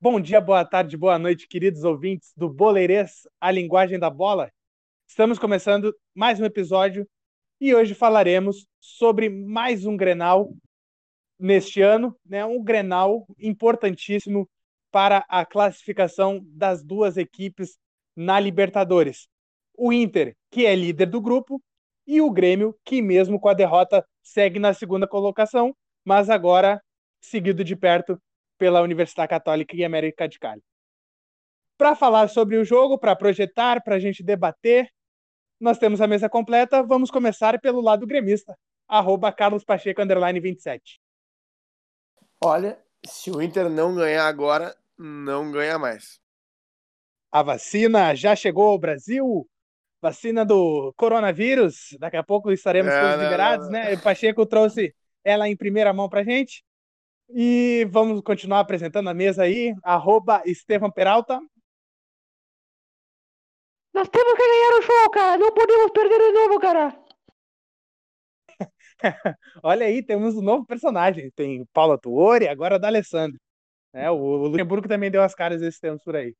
Bom dia, boa tarde, boa noite, queridos ouvintes do Boleirês, a linguagem da bola. Estamos começando mais um episódio e hoje falaremos sobre mais um Grenal neste ano, né? Um Grenal importantíssimo para a classificação das duas equipes na Libertadores. O Inter, que é líder do grupo, e o Grêmio, que mesmo com a derrota segue na segunda colocação, mas agora seguido de perto pela Universidade Católica e América de Cali. Para falar sobre o jogo, para projetar, para a gente debater, nós temos a mesa completa. Vamos começar pelo lado gremista. Arroba Carlos Pacheco, underline 27. Olha, se o Inter não ganhar agora, não ganha mais. A vacina já chegou ao Brasil? Vacina do coronavírus. Daqui a pouco estaremos é, todos liberados, não, não. né? O Pacheco trouxe ela em primeira mão pra gente. E vamos continuar apresentando a mesa aí. Arroba Estevam Peralta. Nós temos que ganhar o show, cara. Não podemos perder de novo, cara. Olha aí, temos um novo personagem. Tem Paula Tuori, agora da Alessandro. É, o Luxemburgo também deu as caras esses tempos por aí.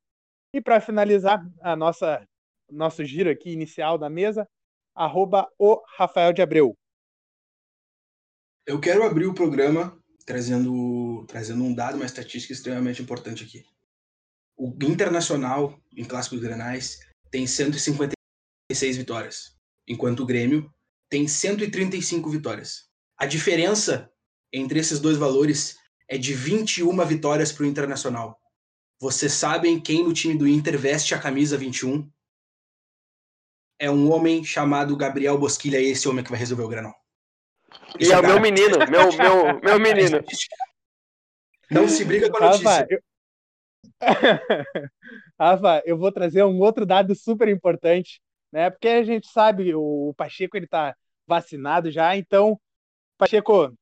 E para finalizar a nossa nosso giro aqui inicial da mesa, arroba o Rafael de Abreu. Eu quero abrir o programa trazendo, trazendo um dado, uma estatística extremamente importante aqui. O Internacional, em clássicos granais, tem 156 vitórias, enquanto o Grêmio tem 135 vitórias. A diferença entre esses dois valores é de 21 vitórias para o Internacional. Vocês sabem quem no time do Inter veste a camisa 21? É um homem chamado Gabriel Bosquilha, esse homem que vai resolver o Granal. E é o meu menino, meu, meu, meu menino. Não se briga com a notícia. Rafa, eu... Rafa, eu vou trazer um outro dado super importante, né? Porque a gente sabe, o Pacheco ele tá vacinado já, então, Pacheco,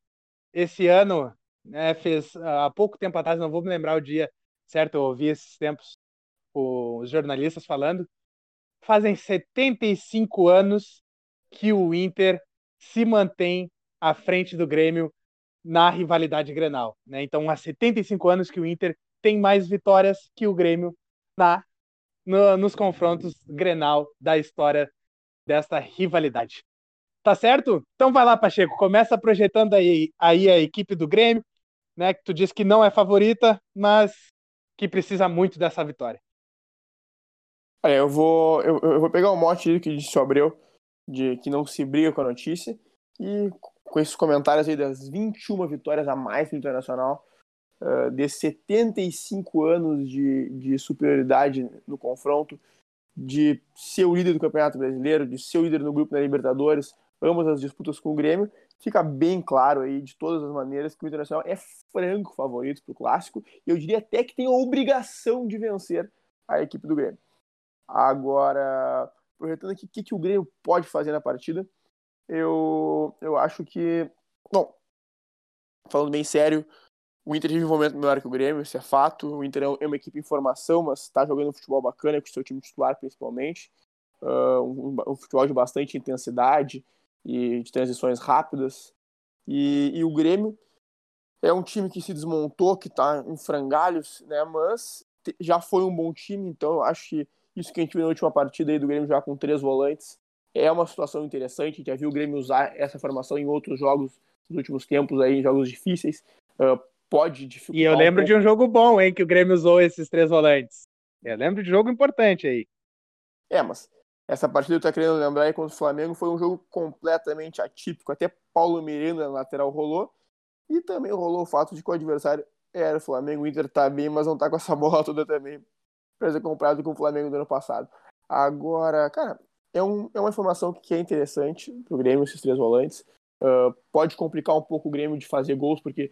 esse ano, né, fez há pouco tempo atrás, não vou me lembrar o dia, certo? Eu ouvi esses tempos os jornalistas falando, fazem 75 anos que o Inter se mantém à frente do Grêmio na rivalidade Grenal. Né? Então, há 75 anos que o Inter tem mais vitórias que o Grêmio na no, nos confrontos Grenal da história desta rivalidade. Tá certo? Então vai lá, Pacheco, começa projetando aí, aí a equipe do Grêmio, né? Que tu disse que não é favorita, mas que precisa muito dessa vitória. Olha, eu vou, eu, eu vou pegar o um mote que disse o Abreu, de que não se briga com a notícia, e com esses comentários aí das 21 vitórias a mais no Internacional, uh, de 75 anos de, de superioridade no confronto, de ser o líder do Campeonato Brasileiro, de ser o líder no grupo da Libertadores, ambas as disputas com o Grêmio, fica bem claro aí, de todas as maneiras, que o Internacional é franco favorito para o Clássico, e eu diria até que tem a obrigação de vencer a equipe do Grêmio. Agora, projetando aqui o que, que o Grêmio pode fazer na partida, eu, eu acho que. Bom, falando bem sério, o Inter teve um momento melhor que o Grêmio, isso é fato. O Inter é uma equipe em formação, mas está jogando um futebol bacana, com o seu time titular principalmente. Uh, um, um, futebol de bastante intensidade e de transições rápidas. E, e o Grêmio é um time que se desmontou, que está em frangalhos, né? mas já foi um bom time, então eu acho que isso que a gente viu na última partida aí do Grêmio já com três volantes é uma situação interessante. A gente já viu o Grêmio usar essa formação em outros jogos nos últimos tempos, aí, em jogos difíceis. Uh, pode dificultar. E eu lembro um de um jogo bom, hein, que o Grêmio usou esses três volantes. Eu lembro de jogo importante aí. É, mas essa partida eu tô querendo lembrar aí contra o Flamengo foi um jogo completamente atípico. Até Paulo Miranda lateral rolou. E também rolou o fato de que o adversário era o Flamengo. O Inter tá bem, mas não tá com essa bola toda também pra ser comprado com o Flamengo do ano passado. Agora, cara, é, um, é uma informação que é interessante para o Grêmio, esses três volantes. Uh, pode complicar um pouco o Grêmio de fazer gols, porque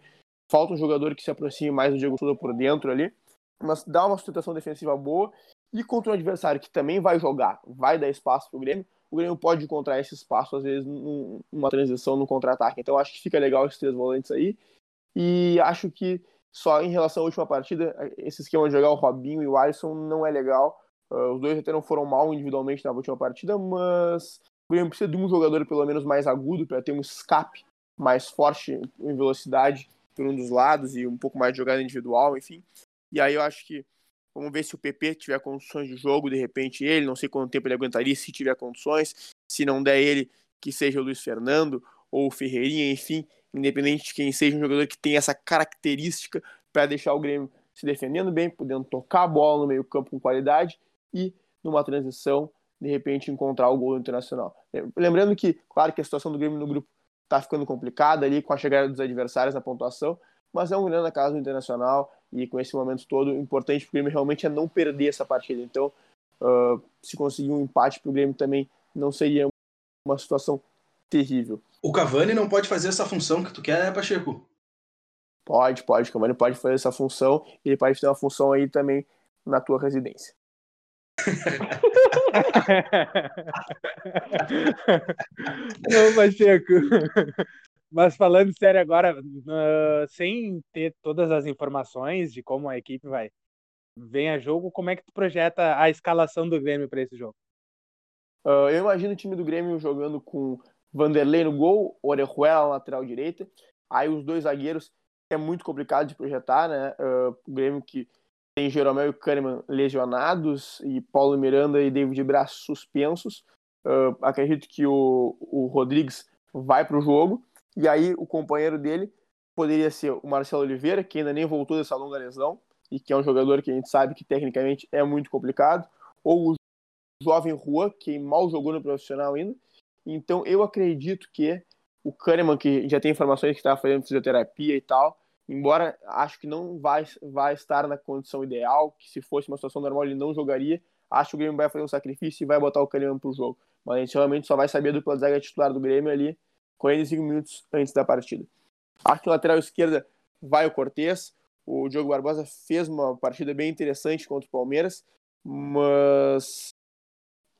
falta um jogador que se aproxime mais do Diego Souza por dentro ali, mas dá uma sustentação defensiva boa. E contra um adversário que também vai jogar, vai dar espaço para o Grêmio, o Grêmio pode encontrar esse espaço, às vezes, numa transição, no contra-ataque. Então acho que fica legal esses três volantes aí. E acho que Só em relação à última partida, esse esquema de jogar o Robinho e o Alisson não é legal. Uh, os dois até não foram mal individualmente na última partida, mas o Grêmio precisa de um jogador pelo menos mais agudo para ter um escape mais forte em velocidade por um dos lados e um pouco mais de jogada individual, enfim. E aí eu acho que vamos ver se o PP tiver condições de jogo, de repente ele, não sei quanto tempo ele aguentaria se tiver condições, se não der ele, que seja o Luiz Fernando ou o Ferreirinha, enfim, independente de quem seja um jogador que tem essa característica para deixar o Grêmio se defendendo bem, podendo tocar a bola no meio-campo com qualidade e numa transição, de repente, encontrar o gol internacional. Lembrando que, claro que a situação do Grêmio no grupo está ficando complicada ali com a chegada dos adversários na pontuação, mas é um grande caso internacional e com esse momento todo, o importante para o Grêmio realmente é não perder essa partida. Então, uh, se conseguir um empate para o Grêmio também não seria uma situação terrível. O Cavani não pode fazer essa função que tu quer, né, Pacheco? Pode, pode. O Cavani pode fazer essa função. Ele pode ter uma função aí também na tua residência. Não, Pacheco. Mas falando sério agora, uh, sem ter todas as informações de como a equipe vai vem a jogo, como é que tu projeta a escalação do Grêmio para esse jogo? Uh, eu imagino o time do Grêmio jogando com Vanderlei no gol, Orejuela na lateral direita, aí os dois zagueiros é muito complicado de projetar, né? Uh, o Grêmio que tem Jeromel e Kahneman lesionados e Paulo Miranda e David Braz suspensos. Uh, acredito que o, o Rodrigues vai para o jogo e aí o companheiro dele poderia ser o Marcelo Oliveira, que ainda nem voltou dessa longa lesão e que é um jogador que a gente sabe que tecnicamente é muito complicado, ou o jovem Rua, que mal jogou no profissional ainda. Então eu acredito que o Kahneman, que já tem informações que estava fazendo fisioterapia e tal, embora acho que não vai, vai estar na condição ideal, que se fosse uma situação normal ele não jogaria, acho que o Grêmio vai fazer um sacrifício e vai botar o Kahneman pro jogo. Mas a gente realmente só vai saber do dupla zaga titular do Grêmio ali 45 minutos antes da partida. Que lateral esquerda vai o Cortez. O Diogo Barbosa fez uma partida bem interessante contra o Palmeiras, mas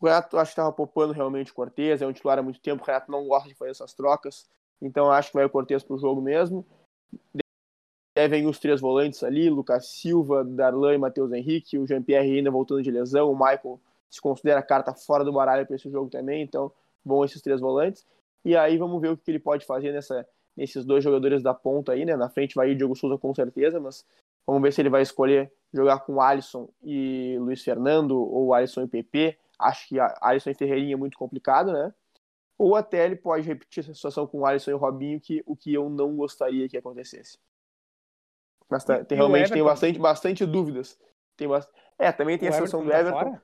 o Renato acho que estava poupando realmente o Cortez, é um titular há muito tempo, o Renato não gosta de fazer essas trocas, então acho que vai o Cortez para o jogo mesmo devem os três volantes ali, Lucas Silva, Darlan e Matheus Henrique, o Jean-Pierre ainda voltando de lesão, o Michael se considera carta fora do baralho para esse jogo também, então vão esses três volantes. E aí vamos ver o que ele pode fazer nessa, nesses dois jogadores da ponta aí, né? Na frente vai ir Diogo Souza com certeza, mas vamos ver se ele vai escolher jogar com Alisson e Luiz Fernando ou Alisson e PP. Acho que Alisson e Ferreirinha é muito complicado, né? Ou até ele pode repetir essa situação com Alisson e Robinho, que o que eu não gostaria que acontecesse. Mas tá, tem, realmente tem bastante, bastante dúvidas. Tem bast... É, também tem o a situação do Everton. Tá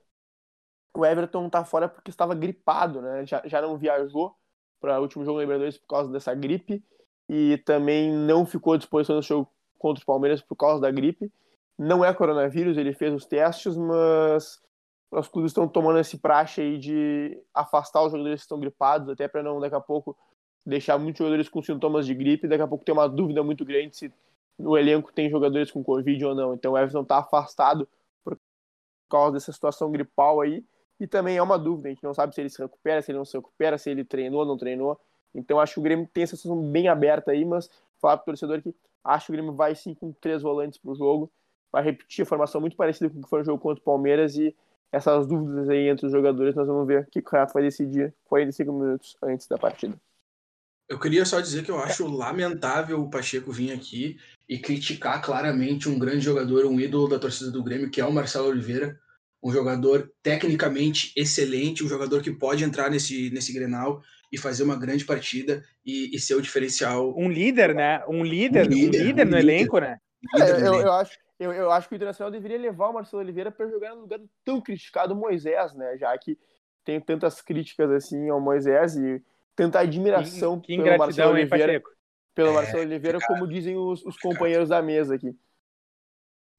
o Everton tá fora porque estava gripado, né? Já, já não viajou para o último jogo da Libertadores por causa dessa gripe e também não ficou à disposição no jogo contra os Palmeiras por causa da gripe. Não é coronavírus, ele fez os testes, mas os clubes estão tomando esse praxe aí de afastar os jogadores que estão gripados, até para não daqui a pouco deixar muitos jogadores com sintomas de gripe, daqui a pouco ter uma dúvida muito grande se no elenco tem jogadores com Covid ou não. Então o Everton está afastado por causa dessa situação gripal aí. E também é uma dúvida, a gente não sabe se ele se recupera, se ele não se recupera, se ele treinou ou não treinou. Então acho que o Grêmio tem essa situação bem aberta aí, mas falar pro torcedor que acho que o Grêmio vai sim com três volantes pro jogo, vai repetir a formação muito parecida com o que foi o jogo contra o Palmeiras e essas dúvidas aí entre os jogadores nós vamos ver o que o Renato vai decidir 45 minutos antes da partida. Eu queria só dizer que eu acho lamentável o Pacheco vir aqui e criticar claramente um grande jogador, um ídolo da torcida do Grêmio, que é o Marcelo Oliveira, um jogador tecnicamente excelente, um jogador que pode entrar nesse, nesse Grenal e fazer uma grande partida e, e ser o diferencial. Um líder, né? Um líder, um líder, um líder um no líder. elenco, né? É, eu, eu, acho, eu, eu acho que o Internacional deveria levar o Marcelo Oliveira para jogar no lugar do tão criticado Moisés, né? Já que tem tantas críticas assim ao Moisés e tanta admiração que, que pelo Marcelo Oliveira, pelo é, Marcelo Oliveira, cara. como dizem os, os companheiros da mesa aqui.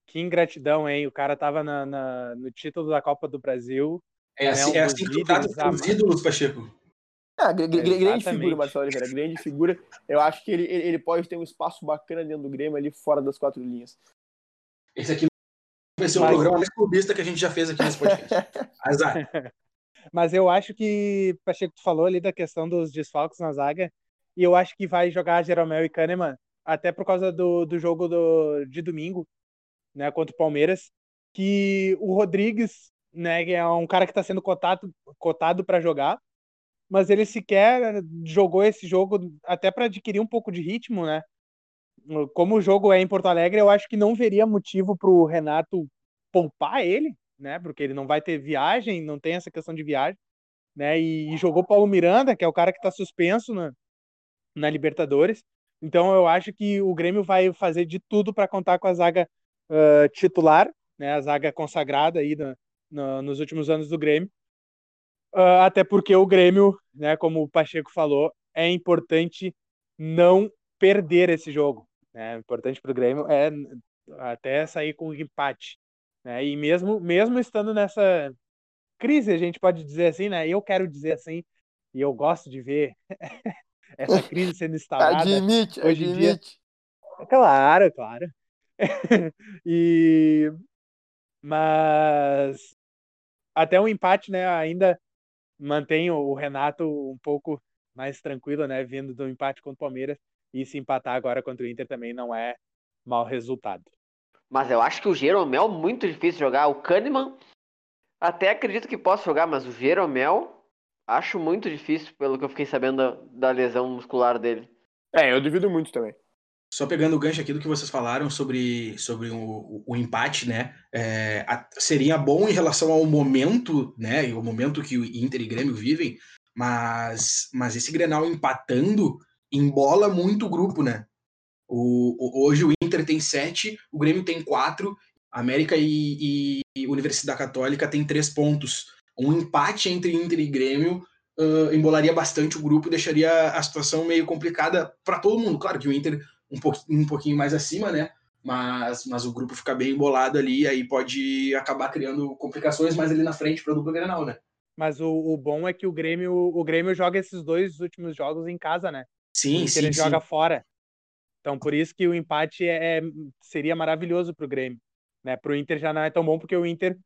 Que ingratidão, hein? O cara tava na, na no título da Copa do Brasil. É assim, né? um é assim que trata os ídolos, Pacheco. Ah, grande figura, Marcelo Oliveira, grande figura. Eu acho que ele, ele pode ter um espaço bacana dentro do Grêmio ali fora das quatro linhas. Esse aqui vai ser o Mas... programa mais clubista que a gente já fez aqui nesse podcast. Azar. Mas eu acho que, Pacheco, tu falou ali da questão dos desfalques na zaga, e eu acho que vai jogar Jeromel e Kahneman até por causa do, do jogo do, de domingo, né, contra o Palmeiras, que o Rodrigues, né, é um cara que está sendo cotado cotado para jogar, mas ele sequer jogou esse jogo até para adquirir um pouco de ritmo, né? Como o jogo é em Porto Alegre, eu acho que não veria motivo para o Renato poupar ele, né? Porque ele não vai ter viagem, não tem essa questão de viagem, né? E, e jogou Paulo Miranda, que é o cara que está suspenso na, na Libertadores. Então eu acho que o Grêmio vai fazer de tudo para contar com a zaga uh, titular, né? A zaga consagrada aí no, no, nos últimos anos do Grêmio. Uh, até porque o Grêmio, né? Como o Pacheco falou, é importante não perder esse jogo. Né? Importante para o Grêmio é até sair com empate. Né? E mesmo, mesmo estando nessa crise, a gente pode dizer assim, né? Eu quero dizer assim, e eu gosto de ver essa crise sendo instalada. Admite, hoje admite. Dia. Claro, claro. e mas até um empate, né? Ainda mantém o Renato um pouco mais tranquilo, né? Vindo do empate contra o Palmeiras e se empatar agora contra o Inter também não é mau resultado. Mas eu acho que o Jeromel é muito difícil jogar. O Kahneman até acredito que possa jogar, mas o Jeromel acho muito difícil, pelo que eu fiquei sabendo da, da lesão muscular dele. É, eu duvido muito também. Só pegando o gancho aqui do que vocês falaram sobre, sobre o, o empate, né? É, a, seria bom em relação ao momento, né? E o momento que o Inter e Grêmio vivem, mas, mas esse Grenal empatando embola muito o grupo, né? O, o, hoje o Inter tem sete, o Grêmio tem quatro, América e, e Universidade Católica tem três pontos. Um empate entre Inter e Grêmio uh, embolaria bastante o grupo, deixaria a situação meio complicada para todo mundo. Claro que o Inter um, pouquinho, um pouquinho mais acima, né? Mas, mas o grupo fica bem embolado ali, aí pode acabar criando complicações mais ali na frente para o dupla Grenal, né? Mas o, o, bom é que o Grêmio, o Grêmio joga esses dois últimos jogos em casa, né? Sim, sim. Ele sim. joga fora. Então, por isso que o empate é, é seria maravilhoso para o Grêmio. Né? Para o Inter já não é tão bom, porque o Inter,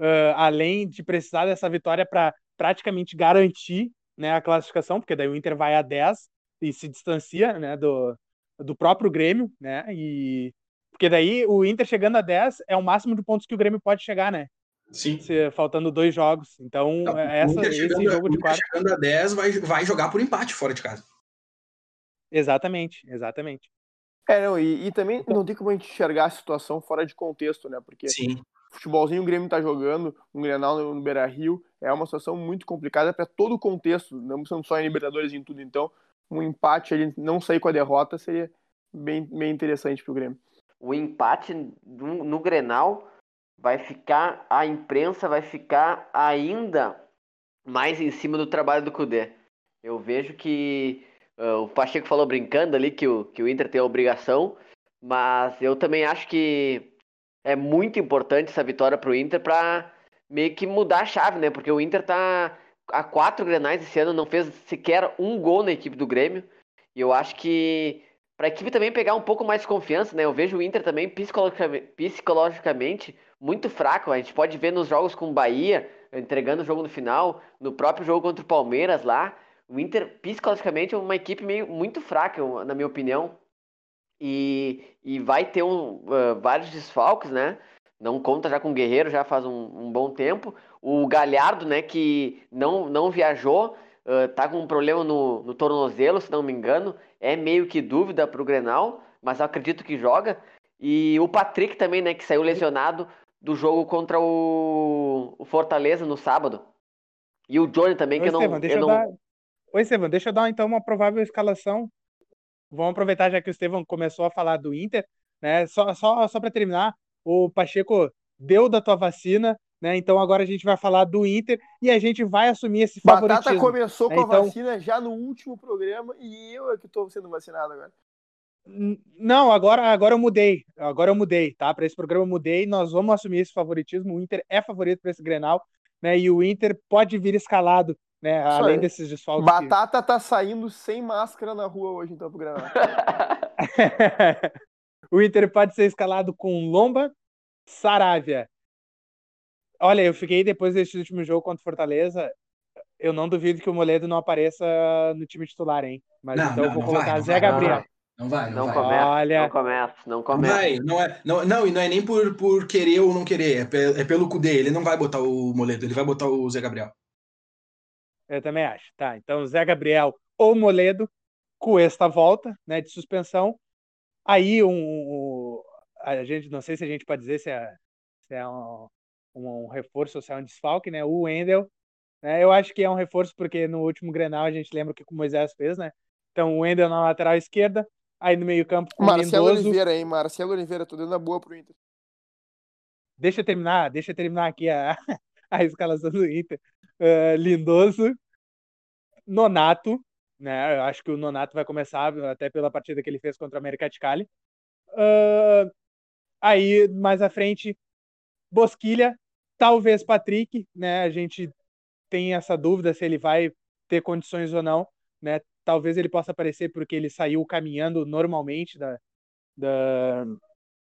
uh, além de precisar dessa vitória para praticamente garantir né, a classificação, porque daí o Inter vai a 10 e se distancia né, do, do próprio Grêmio, né? E porque daí o Inter chegando a 10 é o máximo de pontos que o Grêmio pode chegar, né? Sim. Se, faltando dois jogos. Então, Não, essa, esse chegando, jogo de quatro. Chegando a 10, vai, vai jogar por empate fora de casa. Exatamente, exatamente. É, não, e, e também não tem como a gente enxergar a situação fora de contexto, né? Porque Sim. futebolzinho o Grêmio tá jogando, um Grenal no, no Beira Rio, é uma situação muito complicada para todo o contexto, não são só em Libertadores em tudo. Então, um empate, ele não sair com a derrota, seria bem, bem interessante pro Grêmio. O empate no, no Grenal vai ficar, a imprensa vai ficar ainda mais em cima do trabalho do Cudê. Eu vejo que uh, o Pacheco falou brincando ali que o, que o Inter tem a obrigação, mas eu também acho que é muito importante essa vitória pro Inter para meio que mudar a chave, né? Porque o Inter tá a quatro grenais esse ano, não fez sequer um gol na equipe do Grêmio. E eu acho que para a equipe também pegar um pouco mais de confiança, né? Eu vejo o Inter também psicologicamente, psicologicamente muito fraco. A gente pode ver nos jogos com o Bahia, entregando o jogo no final, no próprio jogo contra o Palmeiras lá. O Inter, psicologicamente, é uma equipe meio, muito fraca, na minha opinião. E, e vai ter um, uh, vários desfalques, né? Não conta já com o Guerreiro, já faz um, um bom tempo. O Galhardo, né, que não, não viajou, uh, tá com um problema no, no tornozelo, se não me engano. É meio que dúvida pro Grenal, mas eu acredito que joga. E o Patrick também, né, que saiu lesionado do jogo contra o, o Fortaleza no sábado. E o Johnny também, Ô, que eu não. Estevam, deixa eu eu não... dar... Oi, Estevam, deixa eu dar então uma provável escalação. Vamos aproveitar já que o Estevam começou a falar do Inter, né? Só, só, só para terminar, o Pacheco deu da tua vacina, né? Então agora a gente vai falar do Inter e a gente vai assumir esse favoritismo. Batata começou né? com a Então- vacina já no último programa e eu é que tô sendo vacinado agora. Não, agora, agora eu mudei. Agora eu mudei, tá? Para esse programa eu mudei. Nós vamos assumir esse favoritismo. O Inter é favorito para esse Grenal, né? E o Inter pode vir escalado, né? Isso Além aí. desses desfalques. que- Batata tá saindo sem máscara na rua hoje, então, pro Granada. o Inter pode ser escalado com Lomba, Saravia. Olha, eu fiquei depois desse último jogo contra o Fortaleza. Eu não duvido que o Moledo não apareça no time titular, hein? Mas Não, então eu não, vou não colocar vai, não Zé vai, Gabriel. não Não vai, não, Não vai. começa, Olha. não começa, não Não começa. vai, não é, não, não, e não é nem por, por querer ou não querer, é, pe- é pelo Cudê. Ele não vai botar o Moledo, ele vai botar o Zé Gabriel. Eu também acho. Tá, então Zé Gabriel ou Moledo, Cuesta volta, né, de suspensão. Aí um, um- a gente não sei se a gente pode dizer se é, se é um, um reforço ou se é um desfalque, né? O Wendel, né? Eu acho que é um reforço porque no último Grenal a gente lembra o que o Moisés fez, né? Então o Wendel na lateral esquerda, aí no meio-campo com o Marcelo. Oliveira, hein? Marcelo Oliveira, tô dando a boa pro Inter. Deixa eu terminar, deixa eu terminar aqui a, a escalação do Inter. Eh, Lindoso, Nonato, né? Eu acho que o Nonato vai começar até pela partida que ele fez contra o América de Cali. Ah, aí, mais à frente, Bosquilha, talvez Patrick, né? A gente tem essa dúvida se ele vai ter condições ou não, né? Talvez ele possa aparecer porque ele saiu caminhando normalmente da, da,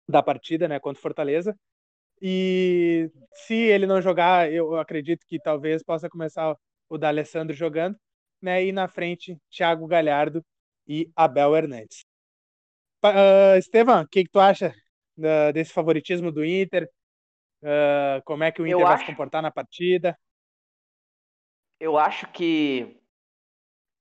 da partida, né? Contra Fortaleza. E se ele não jogar, eu acredito que talvez possa começar o D'Alessandro jogando, né? E na frente, Thiago Galhardo e Abel Hernandes. Pa- ah, Estevam, o que, que tu acha da- desse favoritismo do Inter? Ah, como é que o Eu Inter vai acho- se comportar na partida? Eu acho que.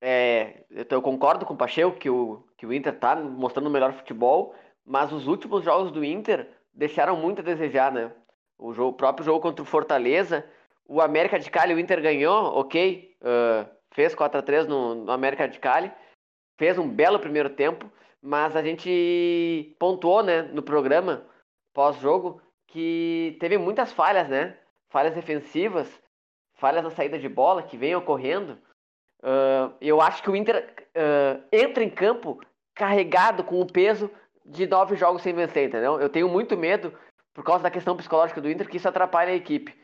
É, eu, eu concordo com o Pacheco que o, que o Inter tá mostrando o melhor futebol, mas os últimos jogos do Inter deixaram muito a desejar, né? O, jogo, o próprio jogo contra o Fortaleza, o América de Cali, o Inter ganhou, ok, ah, fez 4x3 no, no América de Cali, fez um belo primeiro tempo, mas a gente pontuou, né, no programa pós-jogo que teve muitas falhas, né? Falhas defensivas, falhas na saída de bola que vem ocorrendo. Ah, eu acho que o Inter ah, entra em campo carregado com o peso de nove jogos sem vencer, entendeu? Eu tenho muito medo, por causa da questão psicológica do Inter, que isso atrapalha a equipe.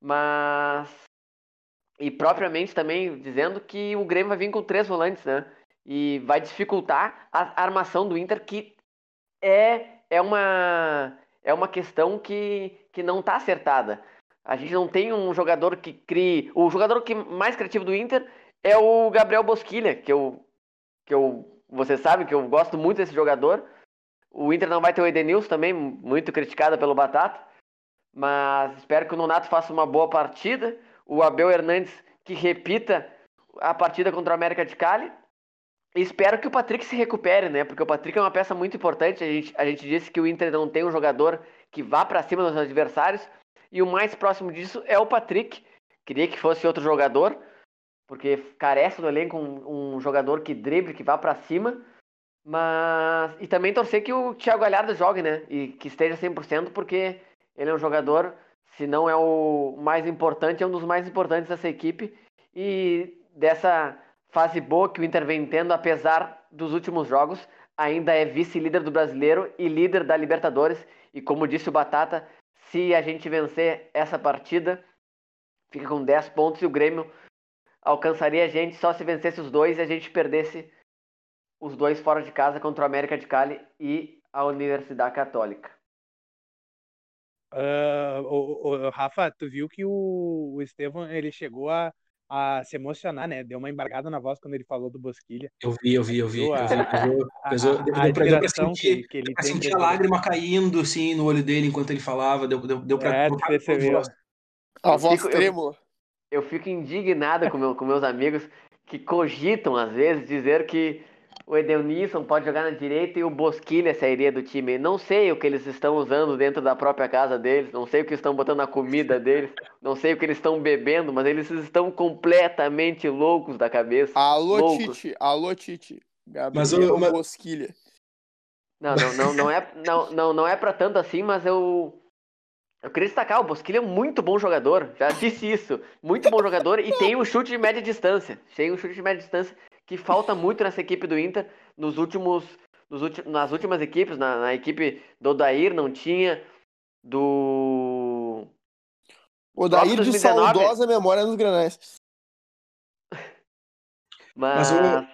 Mas. E propriamente também dizendo que o Grêmio vai vir com três volantes, né? E vai dificultar a armação do Inter, que é, é, uma, é uma questão que, que não está acertada. A gente não tem um jogador que crie. O jogador que mais criativo do Inter é o Gabriel Bosquilha, que eu, que eu. Você sabe que eu gosto muito desse jogador. O Inter não vai ter o Edenilson também, muito criticado pelo Batata. Mas espero que o Nonato faça uma boa partida. O Abel Hernandes que repita a partida contra o América de Cali. Espero que o Patrick se recupere, né? Porque o Patrick é uma peça muito importante. A gente, a gente disse que o Inter não tem um jogador que vá para cima dos adversários. E o mais próximo disso é o Patrick. Queria que fosse outro jogador, porque carece no elenco um, um jogador que drible, que vá para cima. Mas. E também torcer que o Thiago Galhardo jogue, né? E que esteja 100%, porque ele é um jogador, se não é o mais importante, é um dos mais importantes dessa equipe. E dessa fase boa que o Inter vem tendo, apesar dos últimos jogos, ainda é vice-líder do brasileiro e líder da Libertadores. E como disse o Batata, se a gente vencer essa partida, fica com 10 pontos e o Grêmio alcançaria a gente só se vencesse os dois e a gente perdesse os dois fora de casa contra o América de Cali e a Universidade Católica. Ah, o, o- Rafa, tu viu que o, o Estevão ele chegou a, a se emocionar, né? Deu uma embargada na voz quando ele falou do Bosquilha. Eu vi, eu vi, eu vi. A- pesou- A, pesou- deu- deu pra- deu pra sentir- que, que ele Eu tem. senti por a lágrima caindo assim no olho dele enquanto ele falava. Deu, deu, deu pra. É, pra- percebeu. A voz fico- eu-. Eu fico indignado com, meu, com meus amigos que cogitam, às vezes, dizer que o Edenilson pode jogar na direita e o Bosquilha sairia do time. Não sei o que eles estão usando dentro da própria casa deles, não sei o que estão botando na comida deles, não sei o que eles estão bebendo, mas eles estão completamente loucos da cabeça. Alô, loucos. Tite. Alô, Tite. Mas Gabriel o- mas- Bosquilha. Não, não, não, não é, não, não, não é para tanto assim, mas eu eu queria destacar, o Bosquilha é muito bom jogador, já disse isso, muito bom jogador e tem um chute de média distância, tem um chute de média distância que falta muito nessa equipe do Inter nos últimos, nos ulti- nas últimas equipes, na, na equipe do Odair não tinha, do O Daí Próprio de 2019. saudosa memória nos granais. mas, Mas o-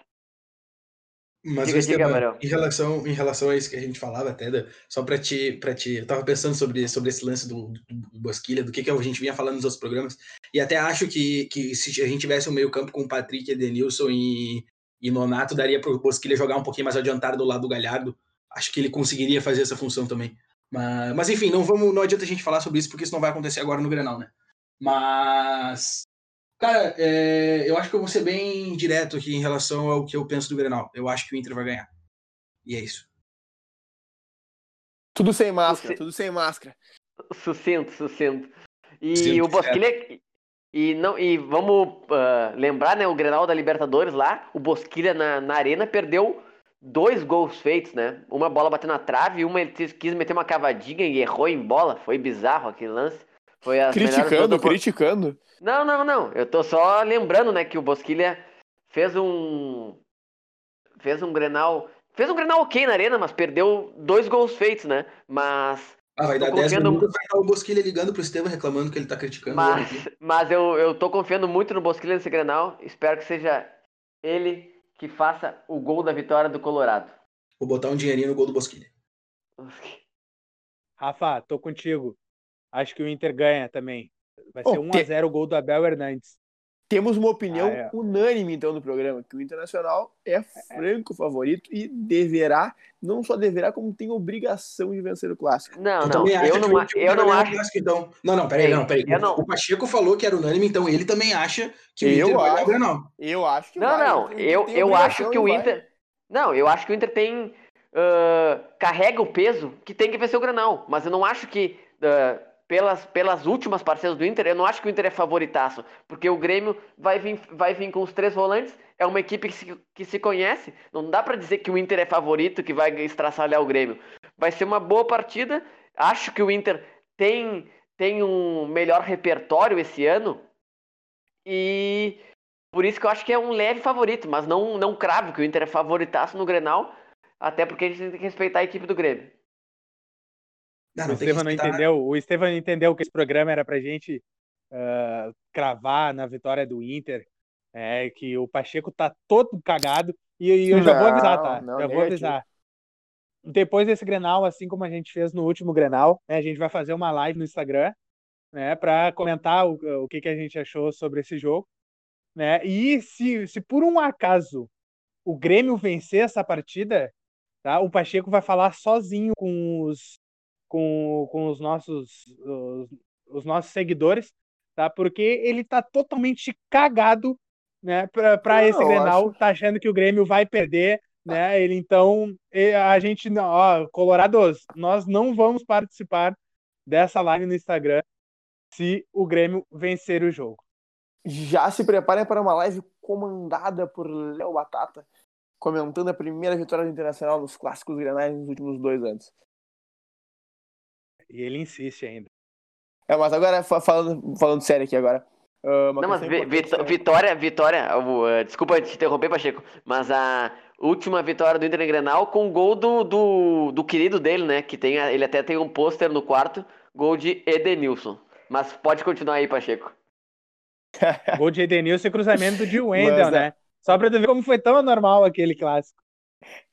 Mas Diga, diga, em relação, em relação a isso que a gente falava até, da- só para te, para te, eu tava pensando sobre, sobre esse lance do, do, do Bosquilha, do que, que a gente vinha falando nos outros programas, e até acho que, que se a gente tivesse um meio campo com o Patrick, Edenilson e, E Nonato daria para o Bosquilha jogar um pouquinho mais adiantado do lado do Galhardo. Acho que ele conseguiria fazer essa função também. Mas, mas enfim, não vamos, não adianta a gente falar sobre isso porque isso não vai acontecer agora no Grenal, né? Mas Cara, é, eu acho que eu vou ser bem direto aqui em relação ao que eu penso do Grenal. Eu acho que o Inter vai ganhar. E é isso. Tudo sem máscara, tudo sem máscara. Sucinto, sucinto. E Sinto, o Bosquilha. E, não, e vamos uh, lembrar, né, o Grenal da Libertadores lá, o Bosquilha na, na arena perdeu dois gols feitos, né? Uma bola bateu na trave, uma ele quis meter uma cavadinha e errou em bola. Foi bizarro aquele lance. Foi criticando, criticando. Não, não, não. Eu tô só lembrando, né, que o Bosquilha fez um. Fez um Grenal. Fez um Grenal ok na arena, mas perdeu dois gols feitos, né? Mas. Ah, vai dar 10 confiando... minutos, vai estar o Bosquilha ligando pro Estevam reclamando que ele tá criticando. Mas, mas eu, eu tô confiando muito no Bosquilha nesse Grenal. Espero que seja ele que faça o gol da vitória do Colorado. Vou botar um dinheirinho no gol do Bosquilha. Rafa, tô contigo. Acho que o Inter ganha também. Vai ser 1x0 o gol do Abel Hernandes. Temos uma opinião ah, é. unânime, então, no programa, que o Internacional é franco favorito e deverá, não só deverá, como tem obrigação de vencer o Clássico. Não, não, eu não, eu não acho... Clássico, então. Não, não, peraí, não, peraí. Não... O Pacheco falou que era unânime, então ele também acha que o eu Inter acho, vai não. Eu acho que Não, vai, não, eu, eu acho que o Inter... Não, eu acho que o Inter tem... Uh, carrega o peso que tem que vencer o Granal, mas eu não acho que... Uh, pelas, pelas últimas partidas do Inter, eu não acho que o Inter é favoritaço, porque o Grêmio vai vir, vai vir com os três volantes, é uma equipe que se, que se conhece, não dá para dizer que o Inter é favorito, que vai estraçalhar o Grêmio. Vai ser uma boa partida, acho que o Inter tem, tem um melhor repertório esse ano, e por isso que eu acho que é um leve favorito, mas não, não cravo que o Inter é favoritaço no Grenal, até porque a gente tem que respeitar a equipe do Grêmio. Não, não o Estevam não entendeu. O Estevam entendeu que esse programa era pra gente uh, cravar na vitória do Inter. É que o Pacheco tá todo cagado. E, e eu já vou avisar, tá? Não, já vou avisar. Depois desse Grenal, assim como a gente fez no último Grenal, né, a gente vai fazer uma live no Instagram, né, para comentar o, o que, que a gente achou sobre esse jogo, né? E se, se por um acaso o Grêmio vencer essa partida, tá? O Pacheco vai falar sozinho com os com, com os nossos os, os nossos seguidores, tá? Porque ele tá totalmente cagado, né, para esse Grenal, acho... tá achando que o Grêmio vai perder, né? Ele então a gente, ó, Colorados, nós não vamos participar dessa live no Instagram se o Grêmio vencer o jogo. Já se preparem para uma live comandada por Léo Batata, comentando a primeira vitória do Internacional nos clássicos grenais nos últimos dois anos. E ele insiste ainda. É, mas agora, falando, falando sério aqui agora. Uh, não, mas vitória, vitória, uh, desculpa te interromper, Pacheco, mas a última vitória do Inter em Grenal com o gol do, do, do querido dele, né? Que tem, ele até tem um pôster no quarto, gol de Edenilson. Mas pode continuar aí, Pacheco. gol de Edenilson e cruzamento de Wendel, mas, né? É. Só pra tu ver como foi tão anormal aquele clássico.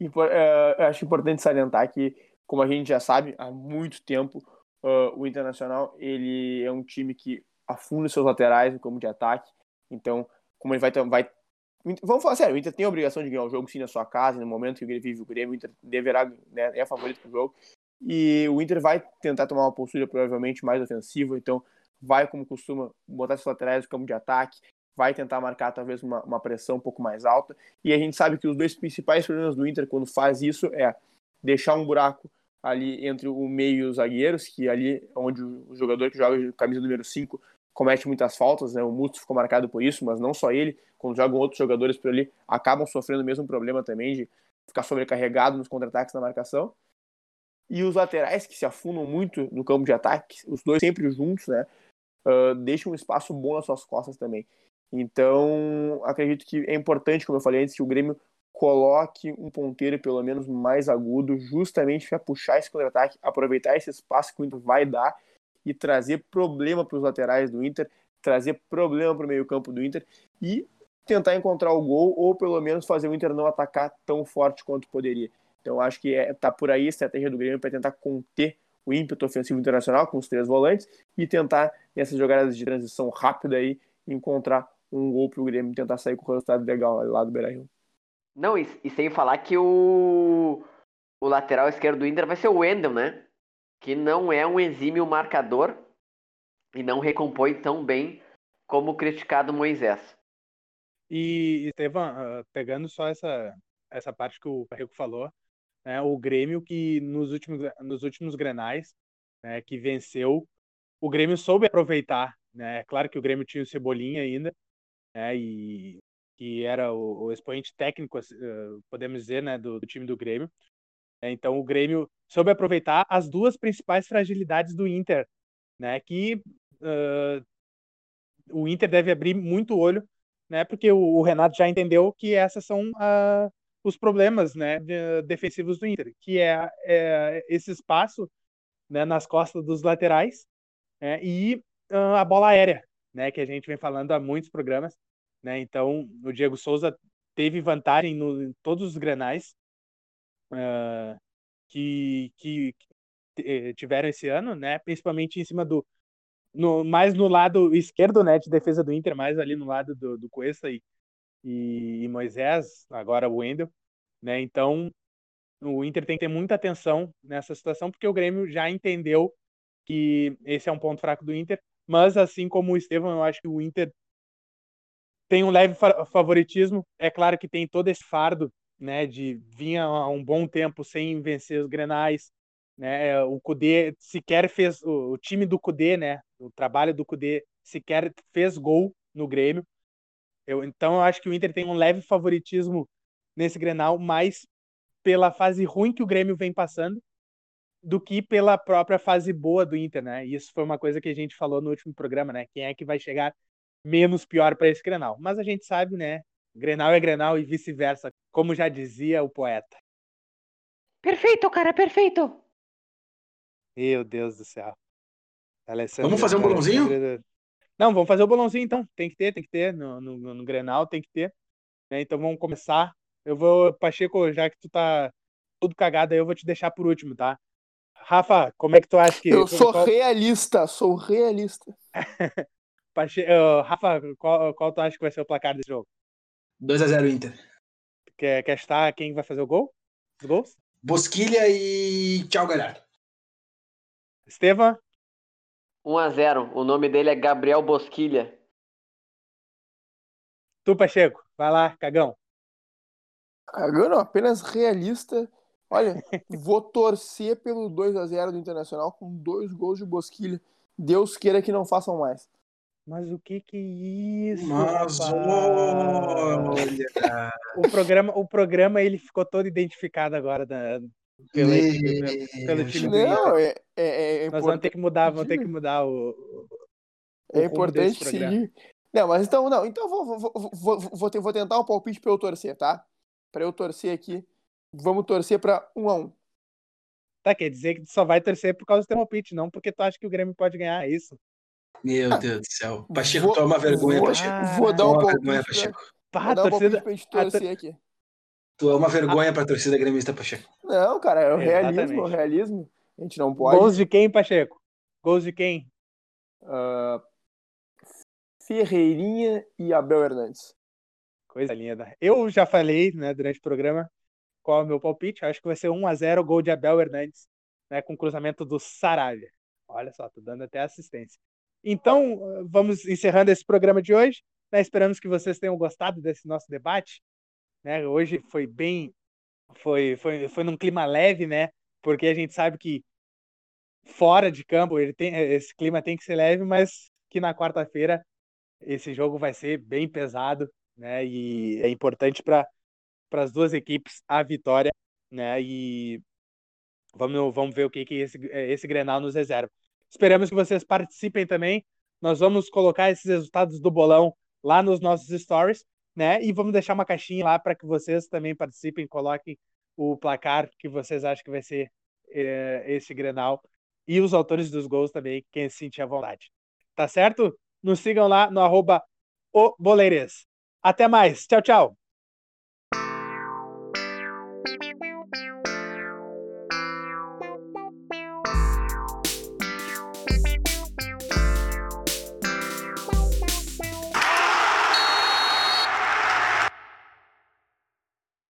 Uh, acho importante salientar que como a gente já sabe há muito tempo, uh, o Internacional ele é um time que afunda seus laterais no campo de ataque. Então, como ele vai, vai Vamos falar sério, o Inter tem a obrigação de ganhar o jogo sim na sua casa, no momento que ele vive o Grêmio, o Inter deverá, né, é favorito do jogo. E o Inter vai tentar tomar uma postura provavelmente mais ofensiva, então vai, como costuma, botar seus laterais no campo de ataque, vai tentar marcar talvez uma, uma pressão um pouco mais alta. E a gente sabe que os dois principais problemas do Inter quando faz isso é deixar um buraco ali entre o meio e os zagueiros, que ali é onde o jogador que joga camisa número 5 comete muitas faltas, né? O Musto ficou marcado por isso, mas não só ele, quando jogam outros jogadores por ali, acabam sofrendo o mesmo problema também de ficar sobrecarregado nos contra-ataques na marcação. E os laterais que se afundam muito no campo de ataque, os dois sempre juntos, né? Uh, deixam um espaço bom nas suas costas também. Então, acredito que é importante, como eu falei antes, que o Grêmio coloque um ponteiro pelo menos mais agudo, justamente para puxar esse contra-ataque, aproveitar esse espaço que o Inter vai dar e trazer problema para os laterais do Inter, trazer problema para o meio-campo do Inter e tentar encontrar o gol ou pelo menos fazer o Inter não atacar tão forte quanto poderia. Então acho que é, tá por aí a estratégia do Grêmio para tentar conter o ímpeto ofensivo internacional com os três volantes e tentar nessas jogadas de transição rápida aí encontrar um gol para o Grêmio tentar sair com o resultado legal lá do Beira-Rio. Não, e, e sem falar que o, o lateral esquerdo do Inter vai ser o Wendel, né? Que não é um exímio marcador e não recompõe tão bem como criticado Moisés. E, Estevam, uh, pegando só essa, essa parte que o Parreco falou, né, o Grêmio que nos últimos, nos últimos grenais, né, que venceu, o Grêmio soube aproveitar. Né? É claro que o Grêmio tinha o Cebolinha ainda, né, e que era o, o expoente técnico, uh, podemos dizer, né, do, do time do Grêmio. É, então o Grêmio soube aproveitar as duas principais fragilidades do Inter, né, que uh, o Inter deve abrir muito olho, né, porque o, o Renato já entendeu que essas são uh, os problemas, né, de, defensivos do Inter, que é, é, esse espaço, né, nas costas dos laterais né, e a bola aérea, né, que a gente vem falando há muitos programas, né, então o Diego Souza teve vantagem no, em todos os granais uh, que, que, que eh, tiveram esse ano, né, principalmente em cima do no, mais no lado esquerdo, né, de defesa do Inter, mais ali no lado do, do Cuesta e, e, e Moisés, agora o Wendel, né, então o Inter tem que ter muita atenção nessa situação, porque o Grêmio já entendeu que esse é um ponto fraco do Inter, mas assim como o Estevam, eu acho que o Inter tem um leve favoritismo, é claro que tem todo esse fardo, né, de vir há um bom tempo sem vencer os Grenais, né, o Cudê sequer fez, o, time do Cudê, né, o trabalho do Cudê sequer fez gol no Grêmio. Eu, então eu acho que o Inter tem um leve favoritismo nesse Grenal, mais pela fase ruim que o Grêmio vem passando do que pela própria fase boa do Inter, né? Isso foi uma coisa que a gente falou no último programa, né? Quem é que vai chegar menos pior para esse Grenal? Mas a gente sabe, né? Grenal é Grenal e vice-versa, como já dizia o poeta. Perfeito, cara, perfeito. Meu Deus do céu. Alessandro, vamos fazer um bolãozinho? Não, vamos fazer o bolãozinho então. Tem que ter, tem que ter. No, no, no Grenal tem que ter. Né? Então vamos começar. Eu vou, Pacheco, já que tu tá tudo cagado aí, eu vou te deixar por último, tá? Rafa, como é que tu acha que. Eu sou qual... realista, sou realista. Pache... Uh, Rafa, qual, qual tu acha que vai ser o placar desse jogo? 2x0 Inter. Quer, quer estar quem vai fazer o gol? Os gols? Bosquilha e tchau, galera. Estevam? 1x0. O nome dele é Gabriel Bosquilha. Tu, Pacheco, vai lá, cagão. Cagão não, apenas realista. Olha, vou torcer pelo 2x0 do Internacional com dois gols de Bosquilha. Deus queira que não façam mais. Mas o que que é isso? Mas olha, o programa, o programa ele ficou todo identificado agora da, pelo, pelo time Não, é, é, é Nós vamos ter que mudar, vamos ter que mudar o. o é importante seguir. Não, mas então, não, então vou, vou, vou, vou, vou tentar um palpite para eu torcer, tá? Para eu torcer aqui. Vamos torcer para um a um. Tá, quer dizer que tu só vai torcer por causa do teu palpite, não porque tu acha que o Grêmio pode ganhar, é isso? Meu ah, Deus do céu. Pacheco, vou, toma vergonha, vou, Pacheco. Vou dar um palpite. Vergonha, Pacheco. Pá, vou dar um torcida... pra gente torcer aqui. Tu é uma vergonha a... pra torcida gremista, Pacheco. Não, cara, é o Exatamente. realismo, o realismo. A gente não pode. Gols de quem, Pacheco? Gols de quem? Uh, Ferreirinha e Abel Hernandes. Coisa linda. Eu já falei, né, durante o programa, qual é o meu palpite. Acho que vai ser 1x0 gol de Abel Hernandes, né, com cruzamento do Saravia. Olha só, tô dando até assistência. Então, vamos encerrando esse programa de hoje. Né, esperamos que vocês tenham gostado desse nosso debate. Né? Hoje foi bem, foi, foi, foi num clima leve, né? Porque a gente sabe que fora de campo ele tem esse clima tem que ser leve, mas que na quarta-feira esse jogo vai ser bem pesado, né? E é importante para as duas equipes a vitória, né? E vamos vamos ver o que que esse esse Grenal nos reserva. Esperamos que vocês participem também. Nós vamos colocar esses resultados do bolão lá nos nossos stories né? E vamos deixar uma caixinha lá para que vocês também participem, coloquem o placar que vocês acham que vai ser é, esse Grenal e os autores dos gols também, quem se sentir à vontade. Tá certo? Nos sigam lá no arroba. Até mais. Tchau, tchau.